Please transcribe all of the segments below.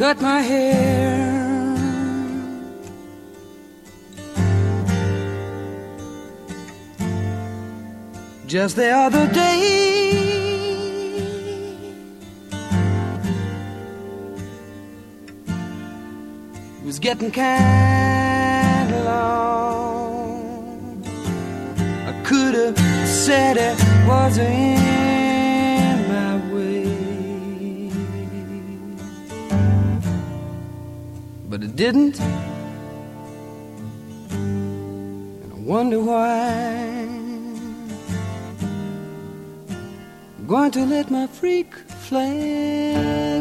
cut my hair. Just the other day, it was getting kind of long. I could have said it was in didn't. And I wonder why. I'm going to let my freak flag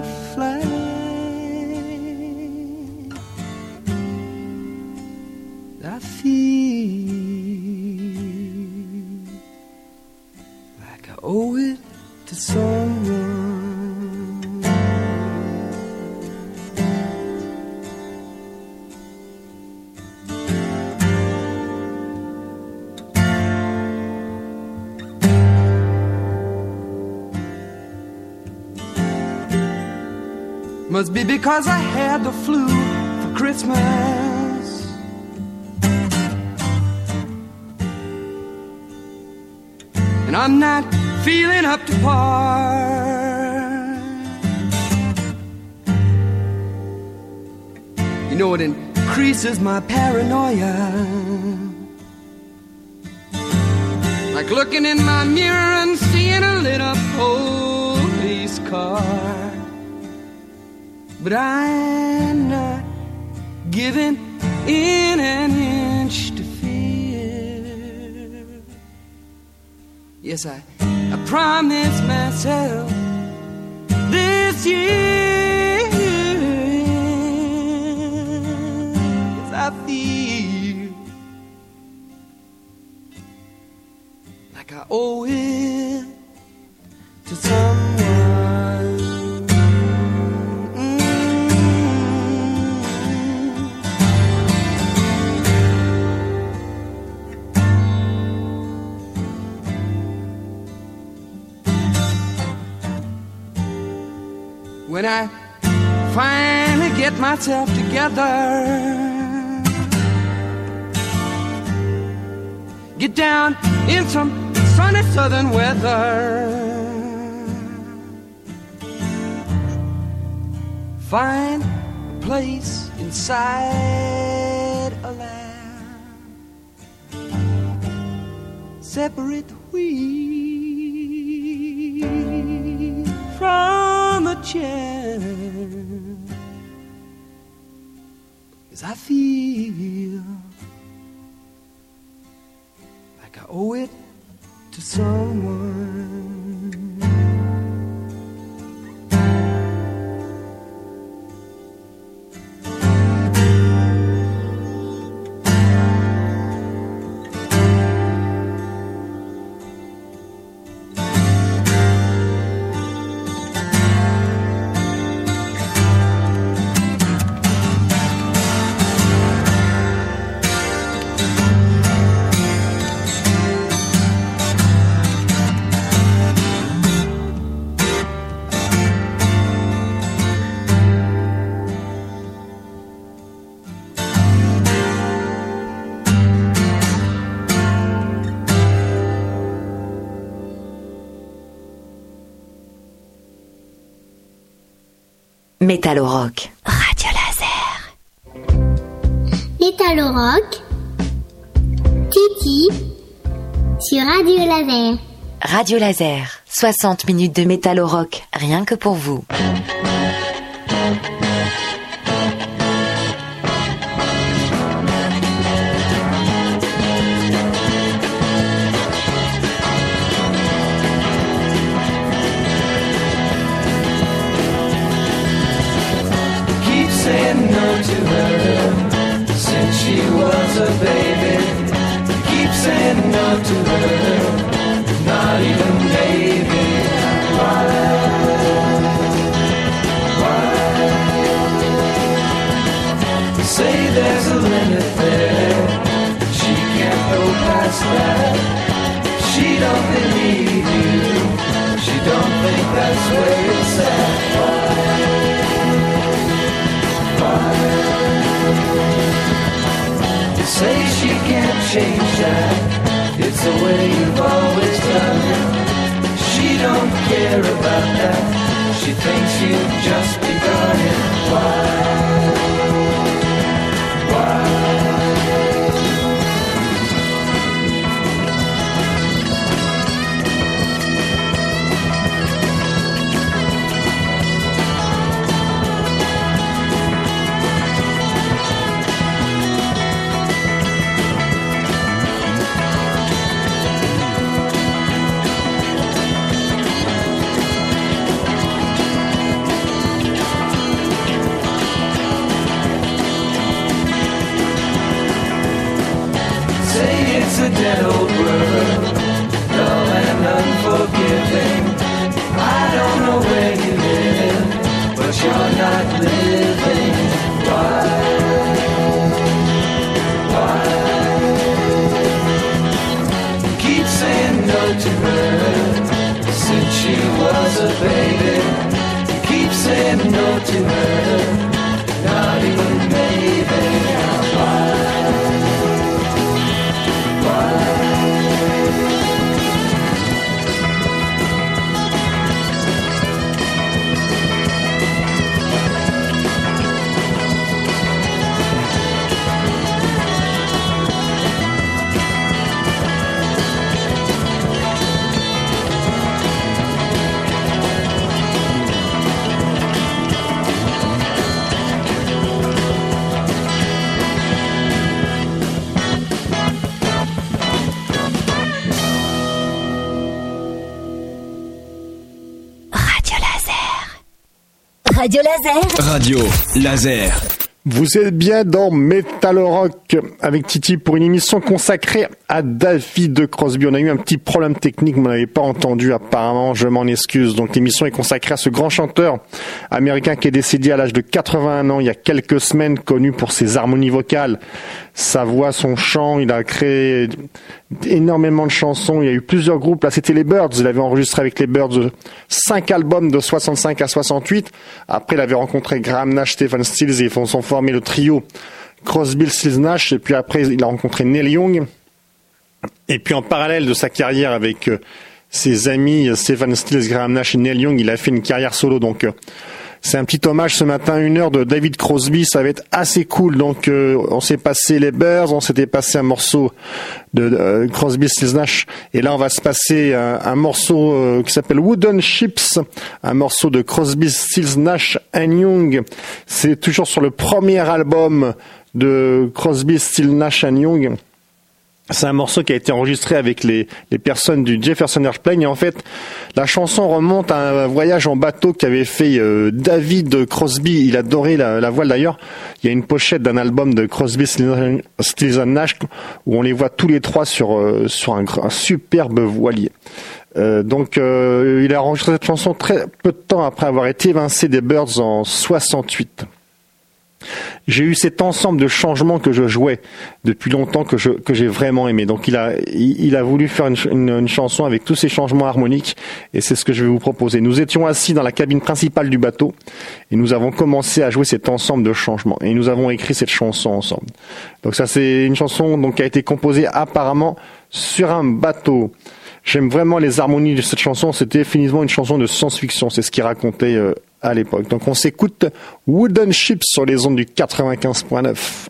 Must be because I had the flu for Christmas. And I'm not feeling up to par. You know, it increases my paranoia. Like looking in my mirror and seeing a lit up police car. But I'm not giving in an inch to fear. Yes, I, I promised myself this year. Yes, I feel like I owe it when I finally get myself together. Get down in some sunny southern weather. Find a place inside a land. Separate wheat chair. Cause I feel like I owe it to someone. Métal rock. Radio Laser. Métal rock. Titi. Sur Radio Laser. Radio Laser. 60 minutes de métal rock, rien que pour vous. She can't change that. It's the way you've always done it. She don't care about that. She thinks you've just begun it. Why? Radio Laser. Vous êtes bien dans Metal Rock avec Titi pour une émission consacrée à David Crosby. On a eu un petit problème technique, vous n'avez pas entendu apparemment, je m'en excuse. Donc l'émission est consacrée à ce grand chanteur américain qui est décédé à l'âge de 81 ans il y a quelques semaines, connu pour ses harmonies vocales, sa voix, son chant. Il a créé énormément de chansons. Il y a eu plusieurs groupes. Là, c'était les Birds. Il avait enregistré avec les Birds cinq albums de 65 à 68. Après, il avait rencontré Graham Nash, Stephen Stills et ils sont formé le trio Crosby, Stills, Nash. Et puis après, il a rencontré Neil Young. Et puis en parallèle de sa carrière avec euh, ses amis euh, Stephen Stills, Graham Nash et Neil Young, il a fait une carrière solo. Donc euh, c'est un petit hommage ce matin, une heure de David Crosby, ça va être assez cool. Donc euh, on s'est passé les Bears, on s'était passé un morceau de euh, Crosby, Stills, Nash, et là on va se passer un, morceau euh, qui s'appelle Wooden Ships, un morceau de Crosby, Stills, Nash and Young. C'est toujours sur le premier album de Crosby, Stills, Nash and Young. C'est un morceau qui a été enregistré avec les, personnes du Jefferson Airplane et en fait la chanson remonte à un voyage en bateau qu'avait fait euh, David Crosby. Il adorait la, la voile d'ailleurs. Il y a une pochette d'un album de Crosby, Stills Nash où on les voit tous les trois sur euh, sur un, superbe voilier. Euh, donc il a enregistré cette chanson très peu de temps après avoir été évincé des Birds en 68. J'ai eu cet ensemble de changements que je jouais depuis longtemps que je que j'ai vraiment aimé. Donc il a il, a voulu faire une- une chanson avec tous ces changements harmoniques et c'est ce que je vais vous proposer. Nous étions assis dans la cabine principale du bateau et nous avons commencé à jouer cet ensemble de changements et nous avons écrit cette chanson ensemble. Donc ça c'est une chanson donc qui a été composée apparemment sur un bateau. J'aime vraiment les harmonies de cette chanson. C'était définitivement une chanson de science-fiction. C'est ce qu'il racontait euh, à l'époque. Donc on s'écoute Wooden Ships sur les ondes du 95.9.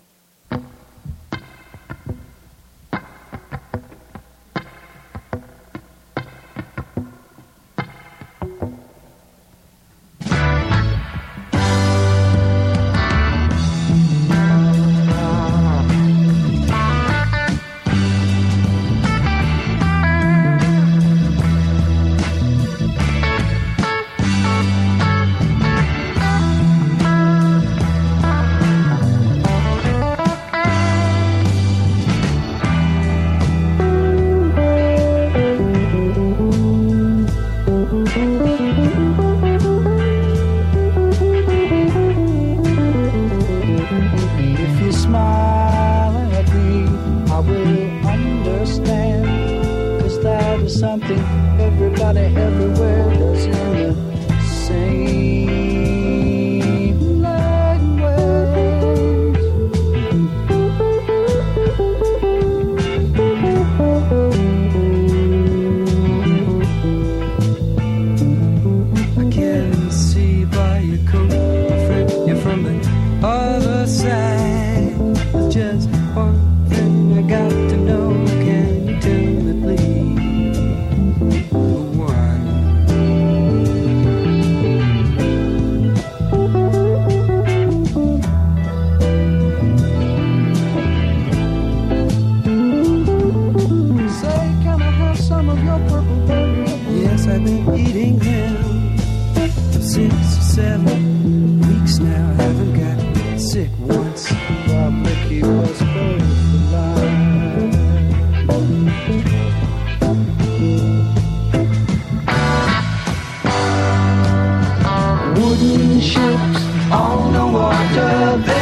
Wooden ships on the water,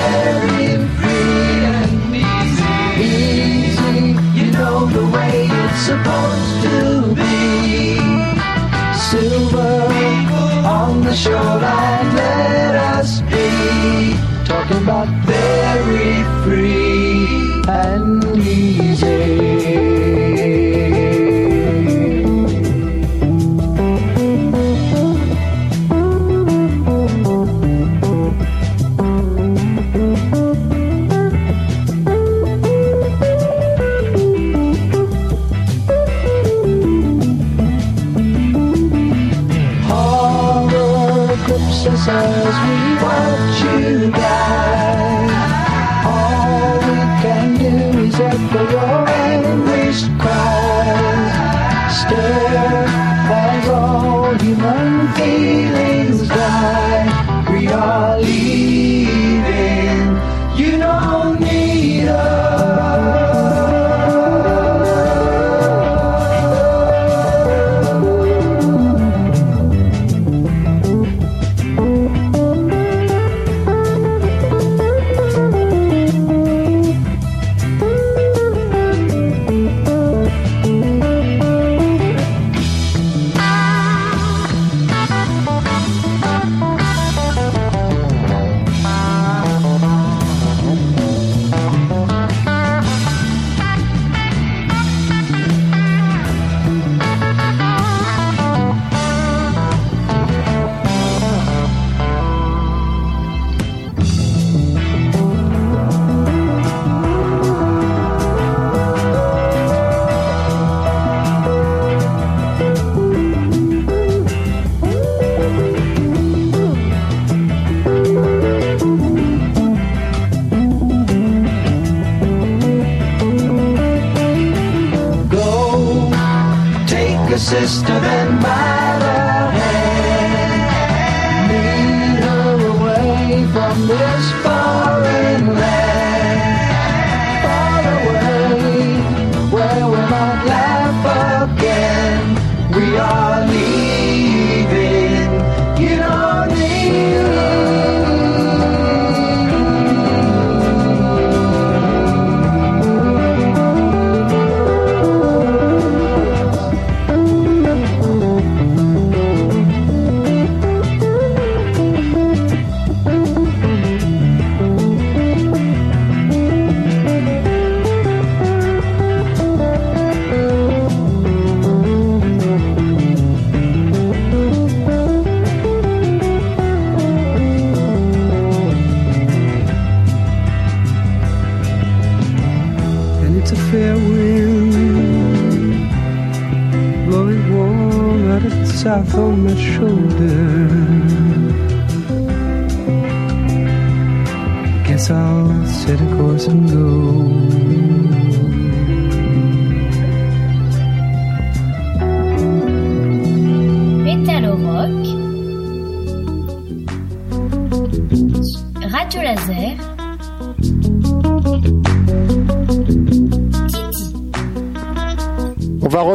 sister than mine.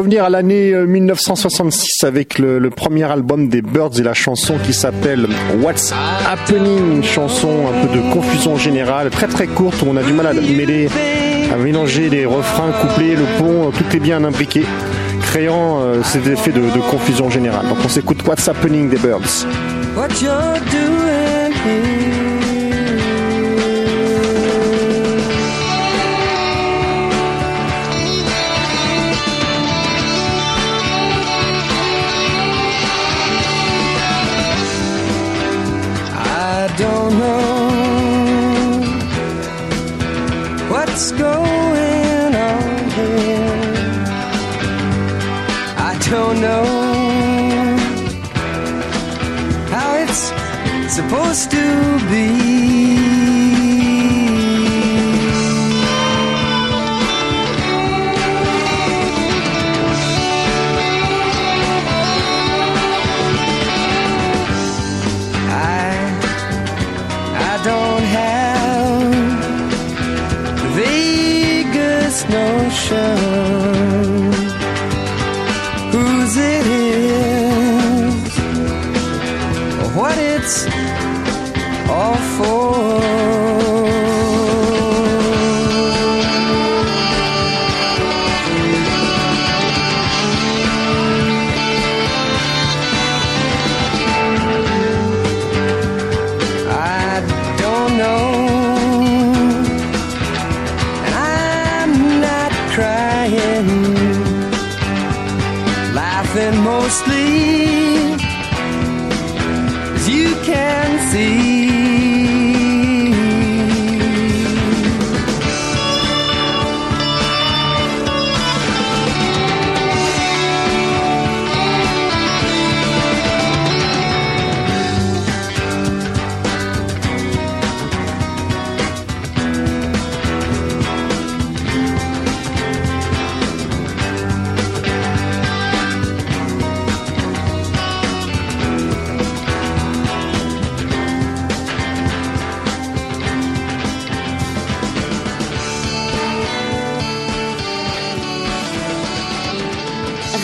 Revenir à l'année euh, 1966 avec le, premier album des Birds et la chanson qui s'appelle What's Happening, chanson un peu de confusion générale, très très courte où on a du mal à mêler, à mélanger les refrains, couplets, le pont, euh, tout est bien imbriqué, créant euh, cet effet de, confusion générale. Donc on s'écoute What's Happening des Birds. What's going on here. I don't know how it's supposed to be.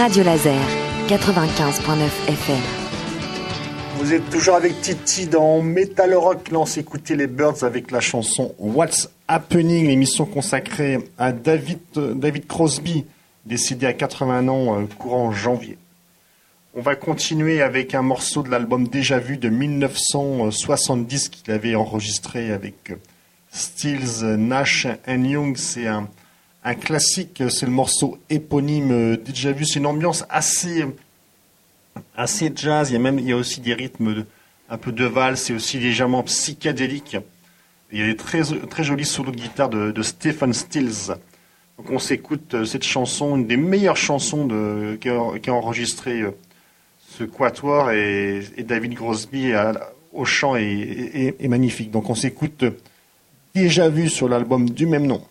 Radio Laser, 95.9 FM. Vous êtes toujours avec Titi dans Metal Rock. Là, on les Birds avec la chanson What's Happening, l'émission consacrée à David, David Crosby, décédé à 80 ans euh, courant janvier. On va continuer avec un morceau de l'album Déjà Vu de 1970 qu'il avait enregistré avec euh, Stills, Nash and Young. C'est un, un classique, c'est le morceau éponyme Déjà Vu. C'est une ambiance assez assez jazz. Il y a même il y a aussi des rythmes un peu de valse, c'est aussi légèrement psychédélique. Il y a des très très jolis solos de guitare de, Stephen Stills. Donc on s'écoute euh, cette chanson, une des meilleures chansons de qui a, qui a enregistré euh, ce quatuor et, et David Crosby au chant est, magnifique. Donc on s'écoute euh, déjà vu sur l'album du même nom.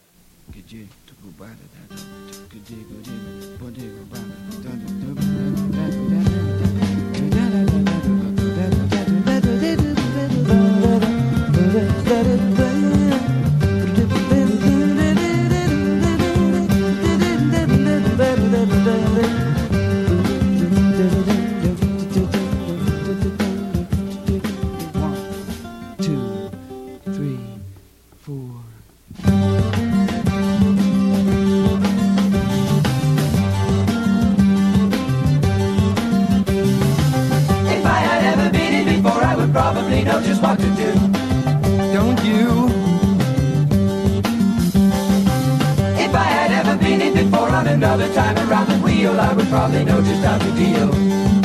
Another time around the wheel, I would probably know just how to deal.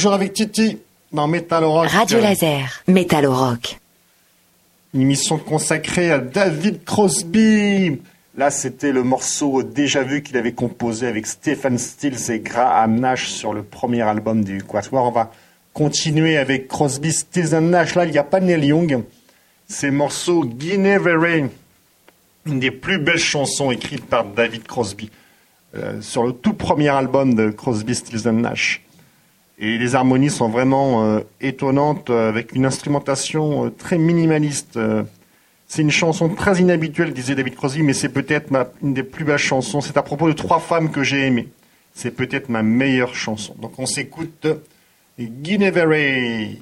Toujours avec Titi dans Metal Rock. Radio Laser, Metal Rock. Une émission consacrée à David Crosby. Là, c'était le morceau déjà vu qu'il avait composé avec Stephen Stills et Graham Nash sur le premier album du Quatuor. On va continuer avec Crosby, Stills et Nash. Là, il n'y a pas Neil Young. C'est morceau Guinevere, une des plus belles chansons écrites par David Crosby euh, sur le tout premier album de Crosby, Stills and Nash. Et les harmonies sont vraiment euh, étonnantes, euh, avec une instrumentation euh, très minimaliste. c'est une chanson très inhabituelle, disait David Crosby, mais c'est peut-être une des plus belles chansons. C'est à propos de trois femmes que j'ai aimées. C'est peut-être ma meilleure chanson. Donc on s'écoute Guinevere.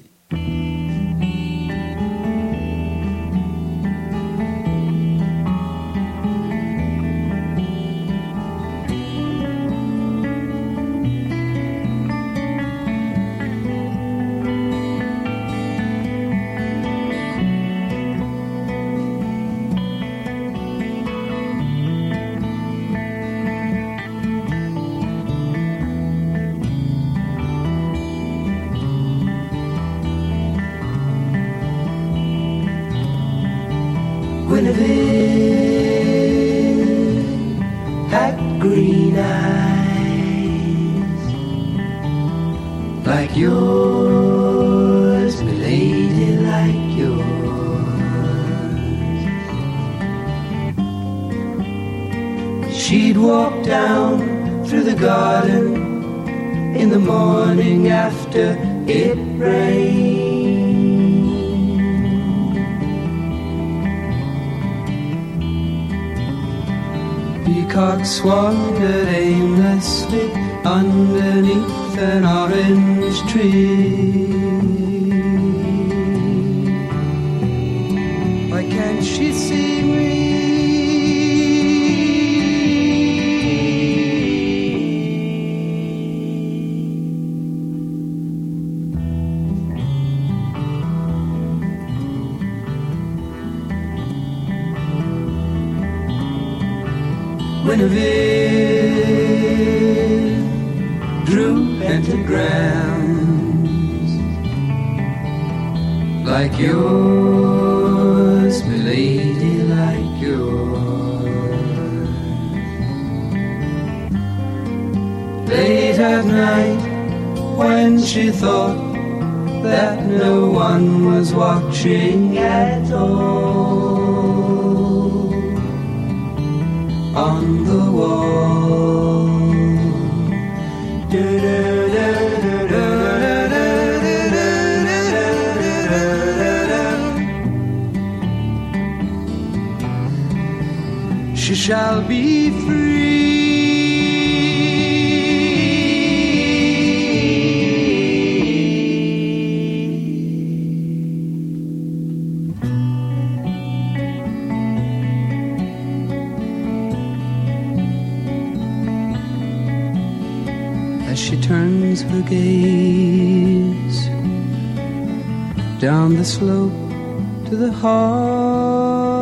grounds like yours, my lady, like yours. Late at night, when she thought that no one was watching at all on the wall. shall be free. As she turns her gaze down the slope to the heart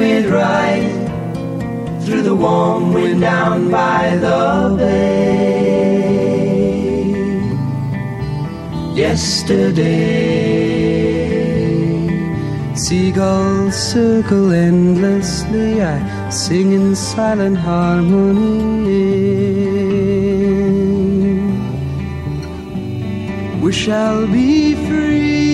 we'd ride through the warm wind down by the bay. Yesterday, seagulls circle endlessly. I sing in silent harmony. We shall be free.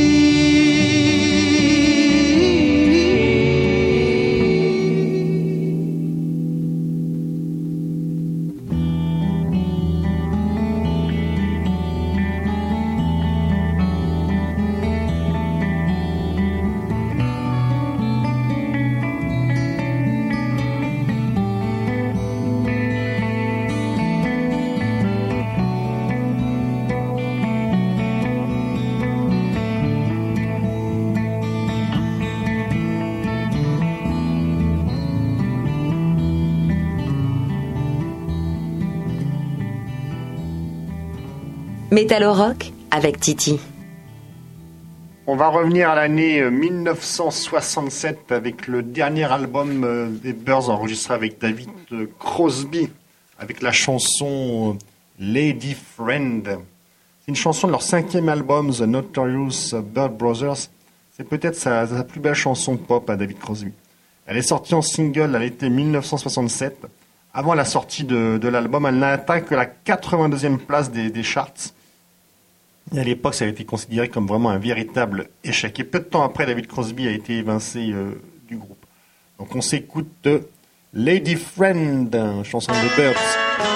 Métallo Rock avec Titi. On va revenir à l'année 1967 avec le dernier album des Birds enregistré avec David Crosby, avec la chanson Lady Friend. C'est une chanson de leur cinquième album, The Notorious Bird Brothers. C'est peut-être sa, plus belle chanson pop à David Crosby. Elle est sortie en single à l'été 1967. Avant la sortie de, l'album, elle n'a atteint que la 82e place des, charts. Et à l'époque, ça a été considéré comme vraiment un véritable échec. Et peu de temps après, David Crosby a été évincé euh, du groupe. Donc on s'écoute Lady Friend, chanson de Birds.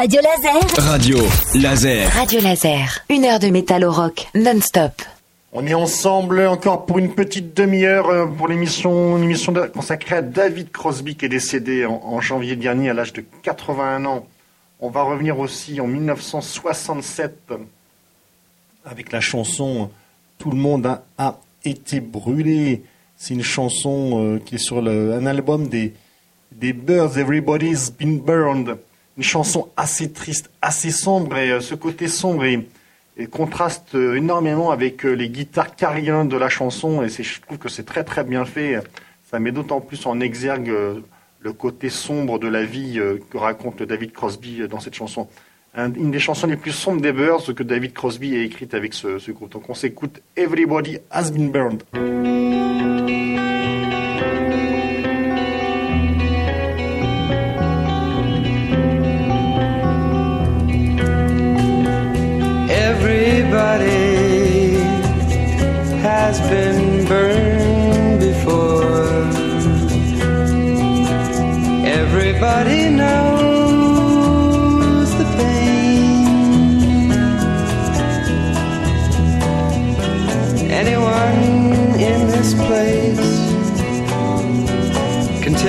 Radio Laser. Radio Laser. Radio Laser. Une heure de métal au rock, non-stop. On est ensemble encore pour une petite demi-heure euh, pour l'émission, une émission consacrée à David Crosby qui est décédé en, janvier dernier à l'âge de 81 ans. On va revenir aussi en 1967 avec la chanson Tout le monde a, été brûlé. C'est une chanson euh, qui est sur un album des, des Birds, Everybody's Been Burned une chanson assez triste, assez sombre, et euh, ce côté sombre et, contraste euh, énormément avec euh, les guitares carillons de la chanson, et je trouve que c'est très très bien fait. Ça met d'autant plus en exergue le côté sombre de la vie que raconte David Crosby dans cette chanson. une des chansons les plus sombres des Birds que David Crosby a écrite avec ce, ce groupe. Donc on s'écoute Everybody Has Been Burned.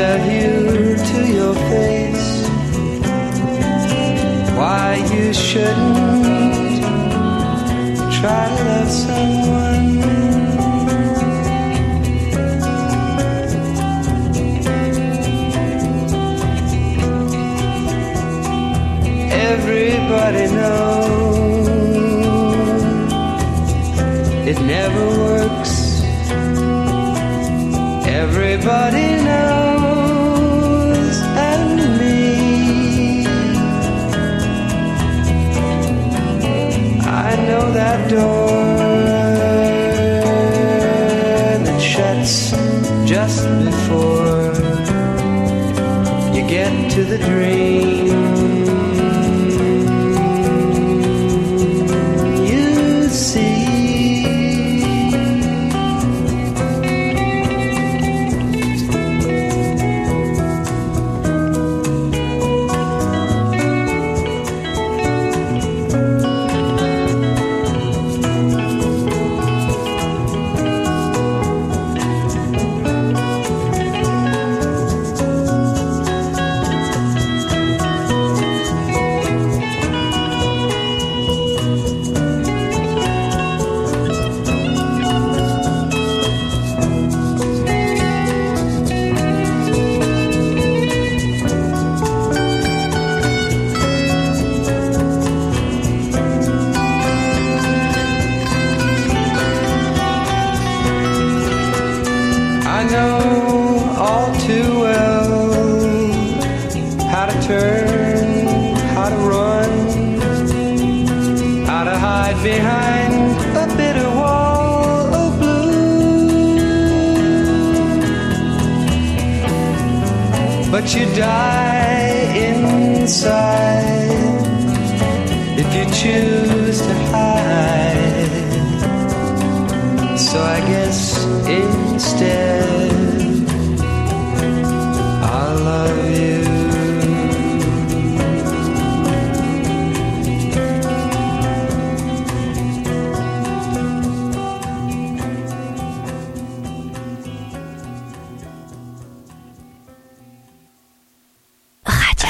Tell you to your face why you shouldn't try to love someone. Everybody knows it never works. Everybody to the dream.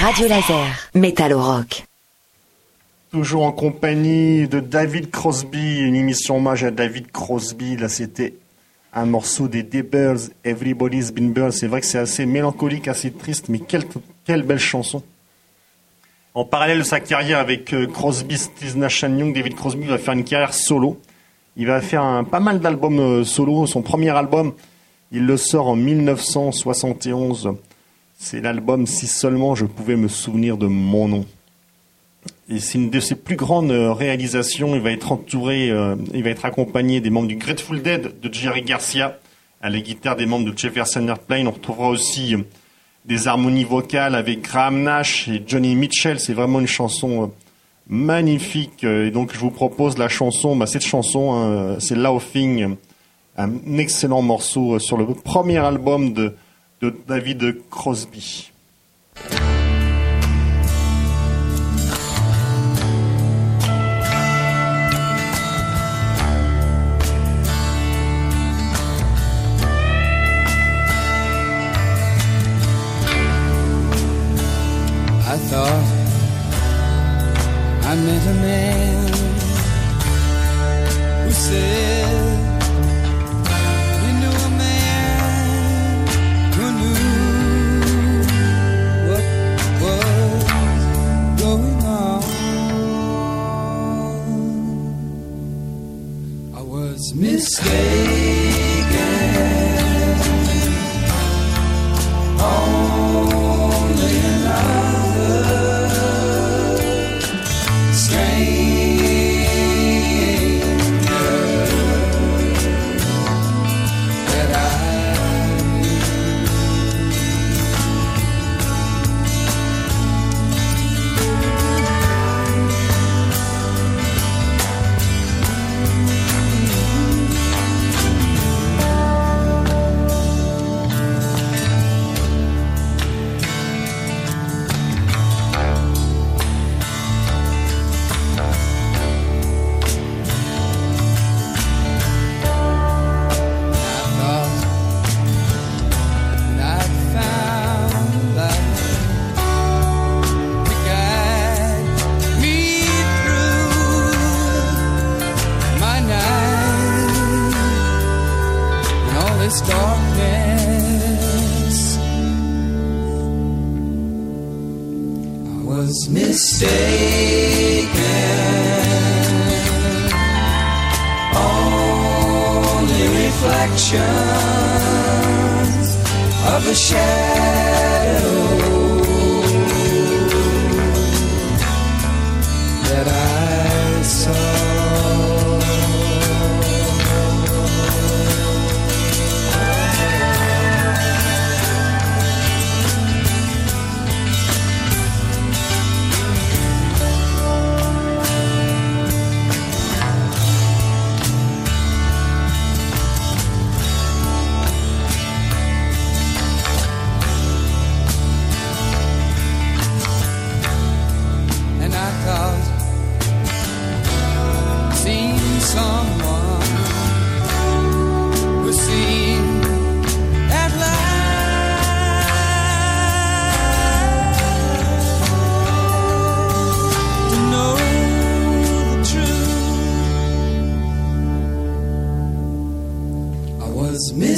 Radio Laser, Métal rock. Toujours en compagnie de David Crosby, une émission hommage à David Crosby. Là, c'était un morceau des Birds, Everybody's Been Birds. C'est vrai que c'est assez mélancolique, assez triste, mais quelle, quelle belle chanson. En parallèle de sa carrière avec euh, Crosby, Stills, Nash Young, David Crosby va faire une carrière solo. Il va faire un, pas mal d'albums euh, solo. Son premier album, il le sort en 1971. C'est l'album Si seulement je pouvais me souvenir de mon nom. Et c'est une de ses plus grandes euh, réalisations. Il va être entouré, euh, il va être accompagné des membres du Grateful Dead de Jerry Garcia, à la guitare des membres de Jefferson Airplane. On retrouvera aussi euh, des harmonies vocales avec Graham Nash et Johnny Mitchell. C'est vraiment une chanson magnifique. Et donc je vous propose la chanson, bah, cette chanson, hein, c'est Laughing, un excellent morceau sur le premier album de, de David Crosby. I thought I met a man mistake.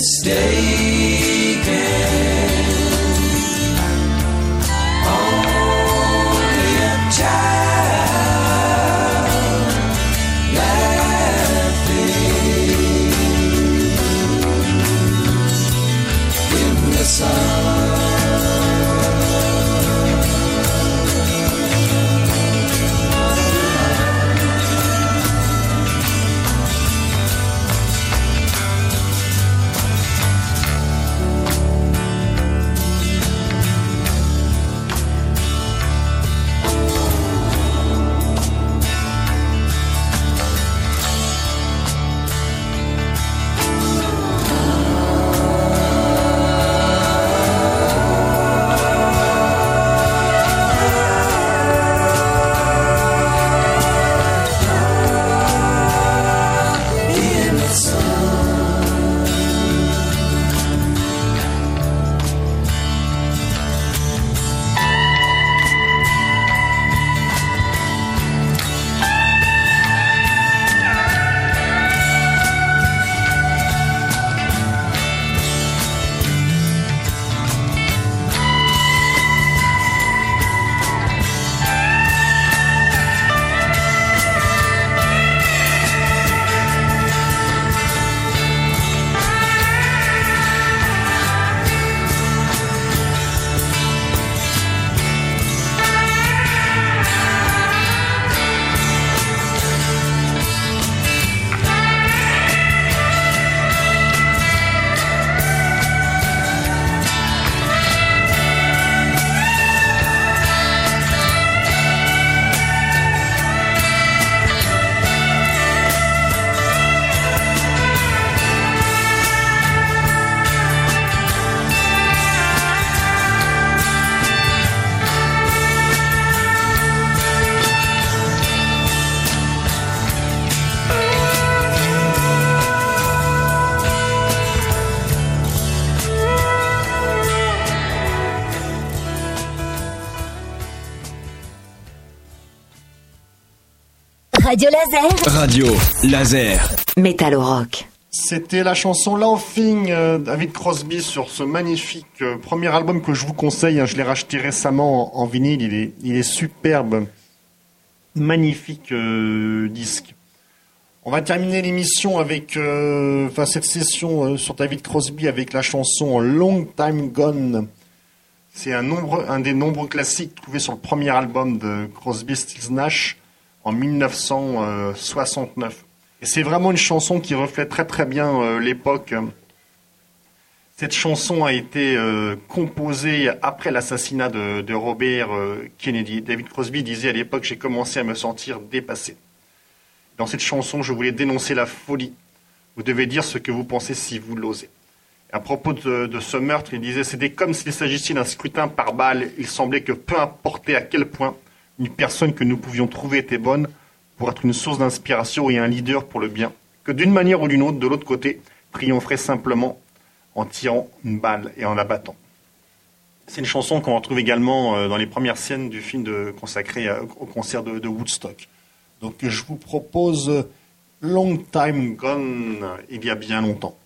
stay. Radio Laser. Radio Laser. Métal au rock. C'était la chanson Laughing euh, David Crosby sur ce magnifique euh, premier album que je vous conseille. hein. je l'ai racheté récemment en, en vinyle. Il est, il est superbe. Magnifique euh, disque. On va terminer l'émission avec, euh, enfin cette session euh, sur David Crosby avec la chanson Long Time Gone. C'est un, nombre, un des nombreux classiques trouvés sur le premier album de Crosby, Stills Nash en 1969. Et c'est vraiment une chanson qui reflète très très bien euh, l'époque. Cette chanson a été euh, composée après l'assassinat de, Robert euh, Kennedy. David Crosby disait à l'époque j'ai commencé à me sentir dépassé. Dans cette chanson, je voulais dénoncer la folie. Vous devez dire ce que vous pensez si vous l'osez. À propos de, de ce meurtre, il disait c'était comme s'il s'agissait d'un scrutin par balle. Il semblait que peu importait à quel point une personne que nous pouvions trouver était bonne pour être une source d'inspiration et un leader pour le bien, que d'une manière ou d'une autre, de l'autre côté, triompherait simplement en tirant une balle et en la battant. C'est une chanson qu'on retrouve également euh, dans les premières scènes du film consacré au concert de, de Woodstock. Donc je vous propose euh, Long Time Gone, il y a bien longtemps.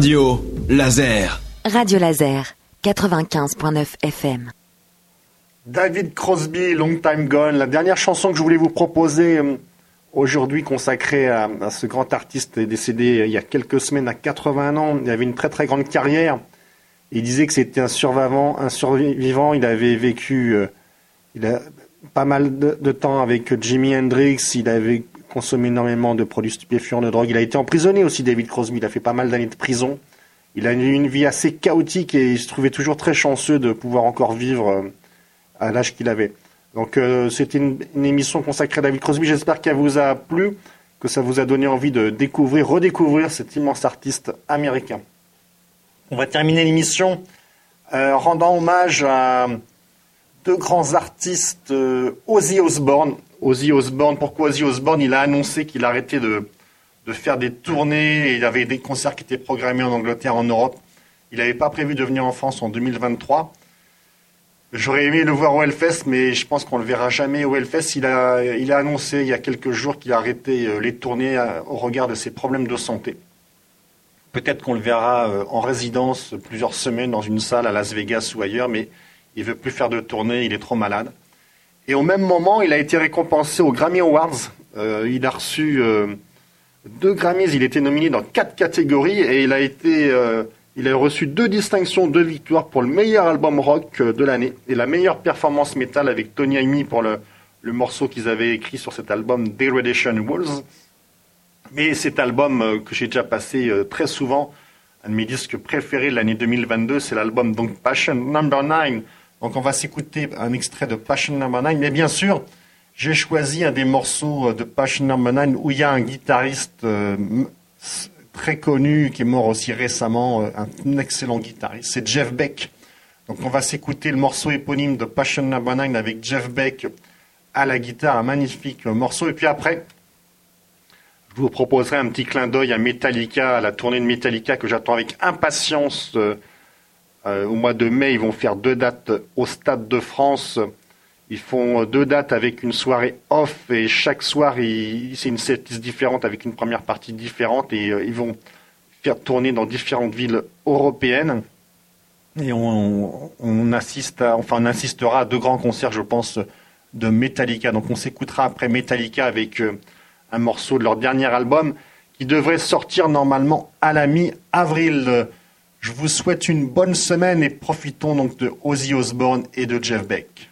Radio Laser. Radio Laser, 95.9 FM. David Crosby, Long Time Gone, la dernière chanson que je voulais vous proposer euh, aujourd'hui consacrée à, à ce grand artiste décédé il y a quelques semaines à 80 ans. Il avait une très très grande carrière. Il disait que c'était un survivant, un survivant. Il avait vécu euh, il a pas mal de, de temps avec Jimi Hendrix. Il avait consommé énormément de produits stupéfiants, de drogue. Il a été emprisonné aussi, David Crosby. Il a fait pas mal d'années de prison. Il a eu une vie assez chaotique et il se trouvait toujours très chanceux de pouvoir encore vivre euh, à l'âge qu'il avait. Donc euh, c'était une, une émission consacrée à David Crosby. J'espère qu'elle vous a plu, que ça vous a donné envie de découvrir, redécouvrir cet immense artiste américain. On va terminer l'émission euh, rendant hommage à deux grands artistes, euh, Ozzy Osbourne. Ozzy Osbourne, pourquoi Ozzy Osbourne? Il a annoncé qu'il arrêtait de, de faire des tournées. Il avait des concerts qui étaient programmés en Angleterre, en Europe. Il n'avait pas prévu de venir en France en 2023. J'aurais aimé le voir au Hellfest, mais je pense qu'on le verra jamais au Hellfest. Il a, annoncé il y a quelques jours qu'il a arrêté euh, les tournées euh, au regard de ses problèmes de santé. Peut-être qu'on le verra euh, en résidence plusieurs semaines dans une salle à Las Vegas ou ailleurs, mais il veut plus faire de tournée, il est trop malade. Et au même moment, il a été récompensé aux Grammy Awards. Euh, il a reçu euh, deux Grammys, il était nominé dans quatre catégories et il a été, euh, il a reçu deux distinctions, deux victoires pour le meilleur album rock de l'année et la meilleure performance métal avec Tony Iommi pour le, le morceau qu'ils avaient écrit sur cet album Degradation Walls. Mais cet album que j'ai déjà passé très souvent, un de mes disques préférés de l'année 2022, c'est l'album donc Passion Number 9. Donc on va s'écouter un extrait de Passion Number 9. Mais bien sûr, j'ai choisi un des morceaux euh, de Passion Number 9 où il y a un guitariste euh, très connu qui est mort aussi récemment, euh, un excellent guitariste, c'est Jeff Beck. Donc on va s'écouter le morceau éponyme de Passion Number 9 avec Jeff Beck à la guitare, un magnifique morceau. Et puis après, je vous proposerai un petit clin d'œil à Metallica, à la tournée de Metallica que j'attends avec impatience. Euh, au mois de mai, ils vont faire deux dates au Stade de France. Ils font deux dates avec une soirée off et chaque soir, c'est une setlist différente avec une première partie différente et euh, ils vont faire tourner dans différentes villes européennes. Et on, on assiste à, enfin, on assistera à deux grands concerts, je pense, de Metallica. Donc on s'écoutera après Metallica avec euh, un morceau de leur dernier album qui devrait sortir normalement à la mi-avril. Je vous souhaite une bonne semaine et profitons donc de Ozzy Osbourne et de Jeff Beck.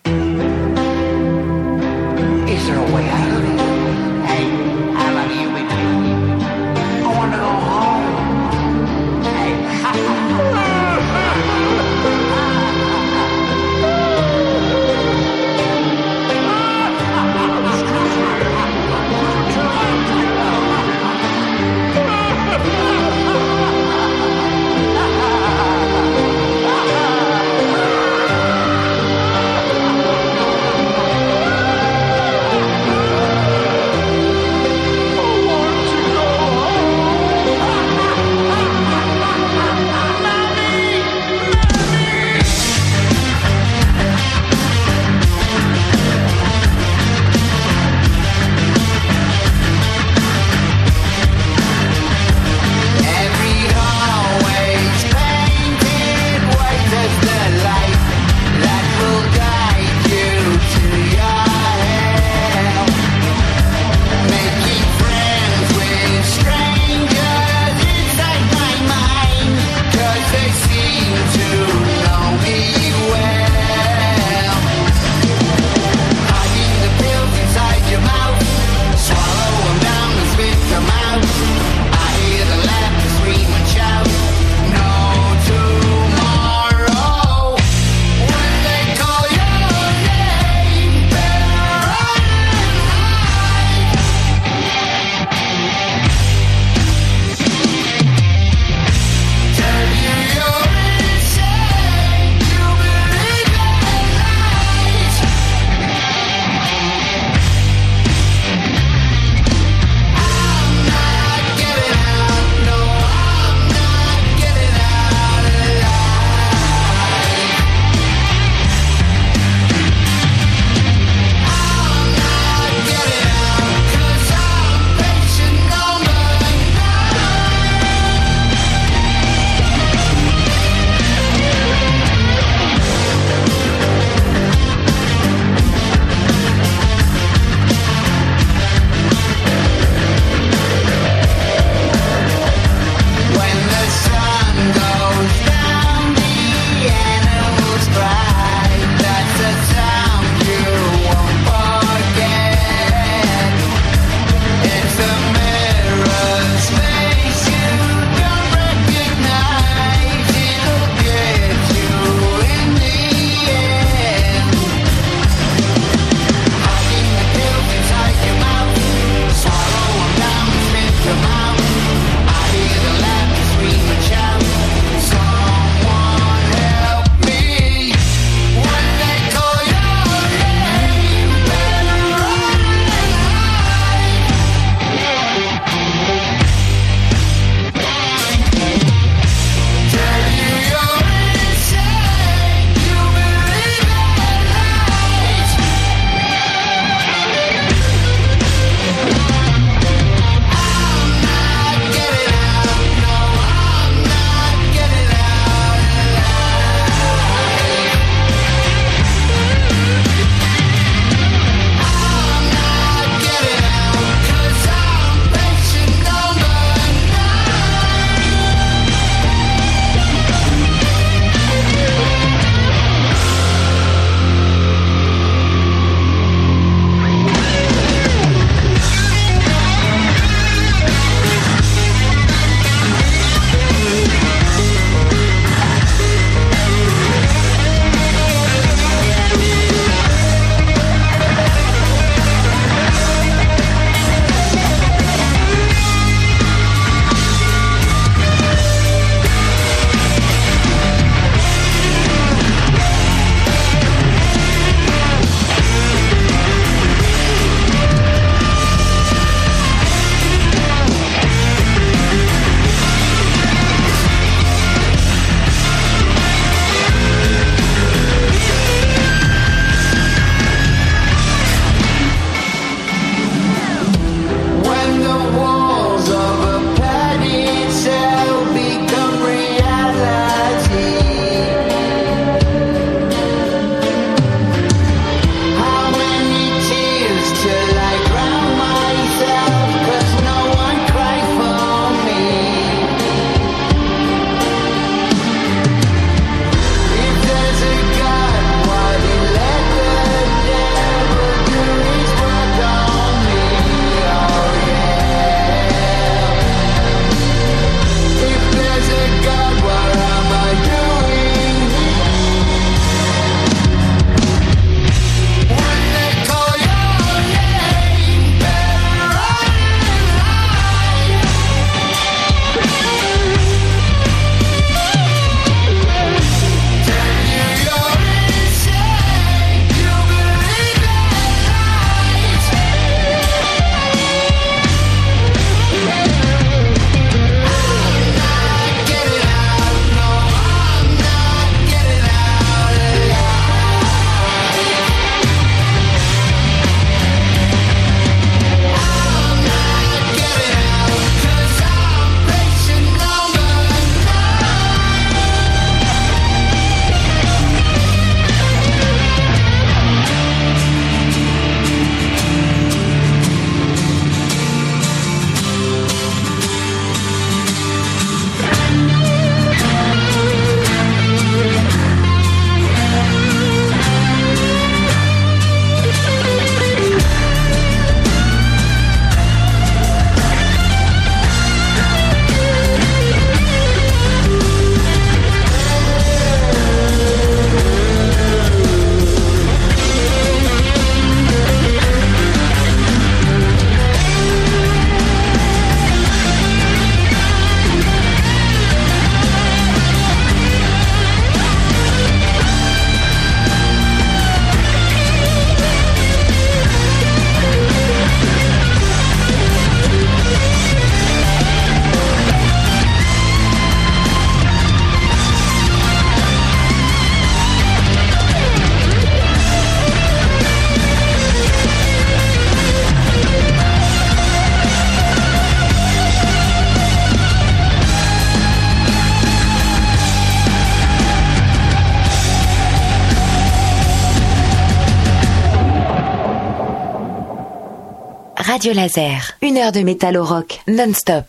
Radio Laser. Une heure de métal au rock, non-stop.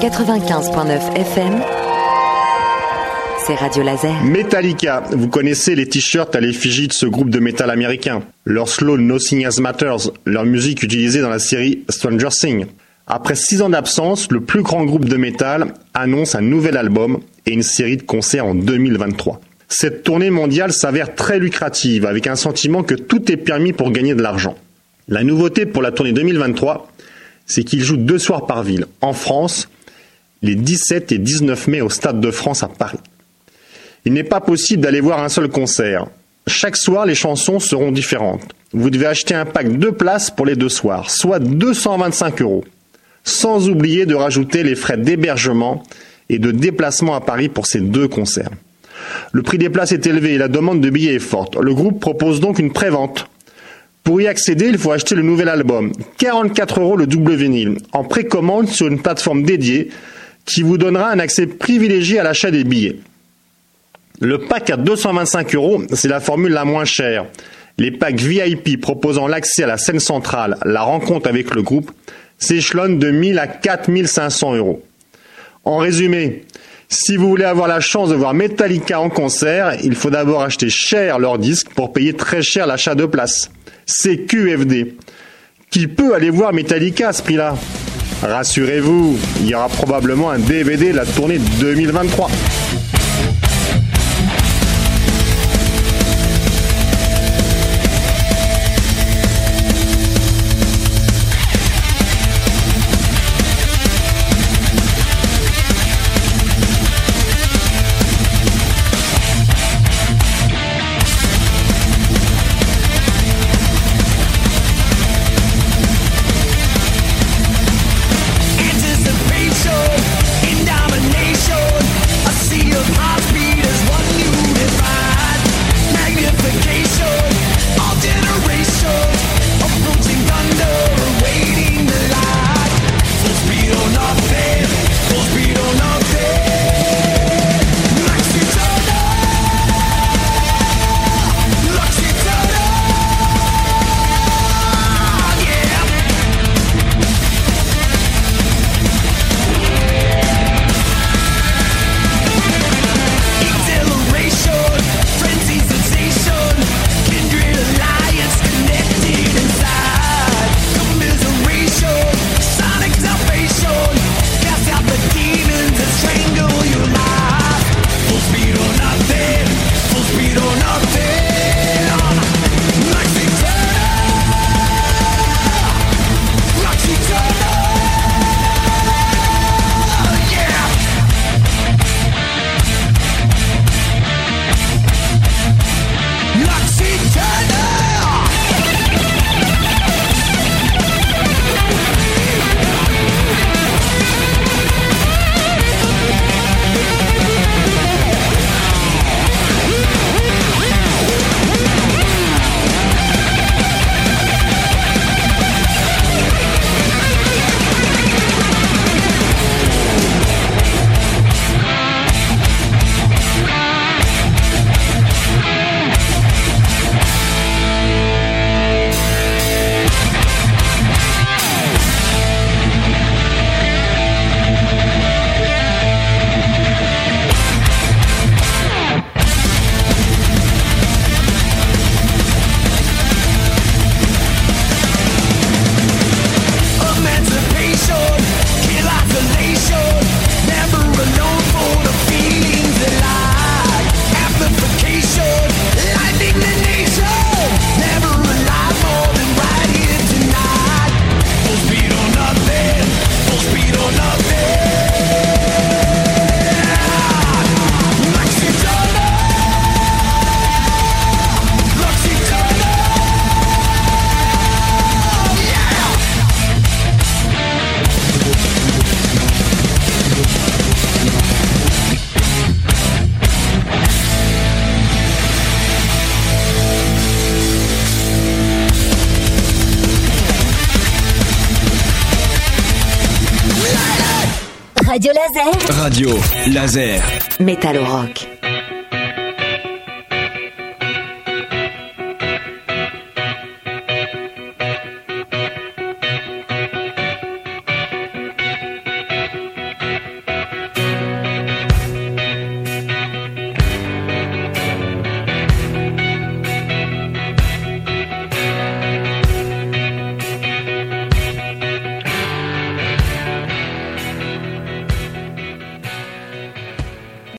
95.9 FM. C'est Radio Laser. Metallica, vous connaissez les t-shirts à l'effigie de ce groupe de métal américain. Leur slow Nothing Else Matters, leur musique utilisée dans la série Stranger Things. Après six ans d'absence, le plus grand groupe de métal annonce un nouvel album et une série de concerts en 2023. Cette tournée mondiale s'avère très lucrative avec un sentiment que tout est permis pour gagner de l'argent. La nouveauté pour la tournée 2023, c'est qu'ils jouent deux soirs par ville. En France, les 17 et 19 mai au Stade de France à Paris. Il n'est pas possible d'aller voir un seul concert. Chaque soir, les chansons seront différentes. Vous devez acheter un pack de places pour les deux soirs, soit 225 euros. Sans oublier de rajouter les frais d'hébergement et de déplacement à Paris pour ces deux concerts. Le prix des places est élevé et la demande de billets est forte. Le groupe propose donc une prévente pour y accéder, il faut acheter le nouvel album. 44 euros le double vinyle, en précommande sur une plateforme dédiée qui vous donnera un accès privilégié à l'achat des billets. Le pack à 225 euros, c'est la formule la moins chère. Les packs VIP proposant l'accès à la scène centrale, la rencontre avec le groupe, s'échelonnent de 1000 à 4500 euros. En résumé, si vous voulez avoir la chance de voir Metallica en concert, il faut d'abord acheter cher leur disque pour payer très cher l'achat de place c'est QFD. Qui peut aller voir Metallica à ce prix-là? Rassurez-vous, il y aura probablement un DVD de la tournée 2023. Radio Laser. Métal rock.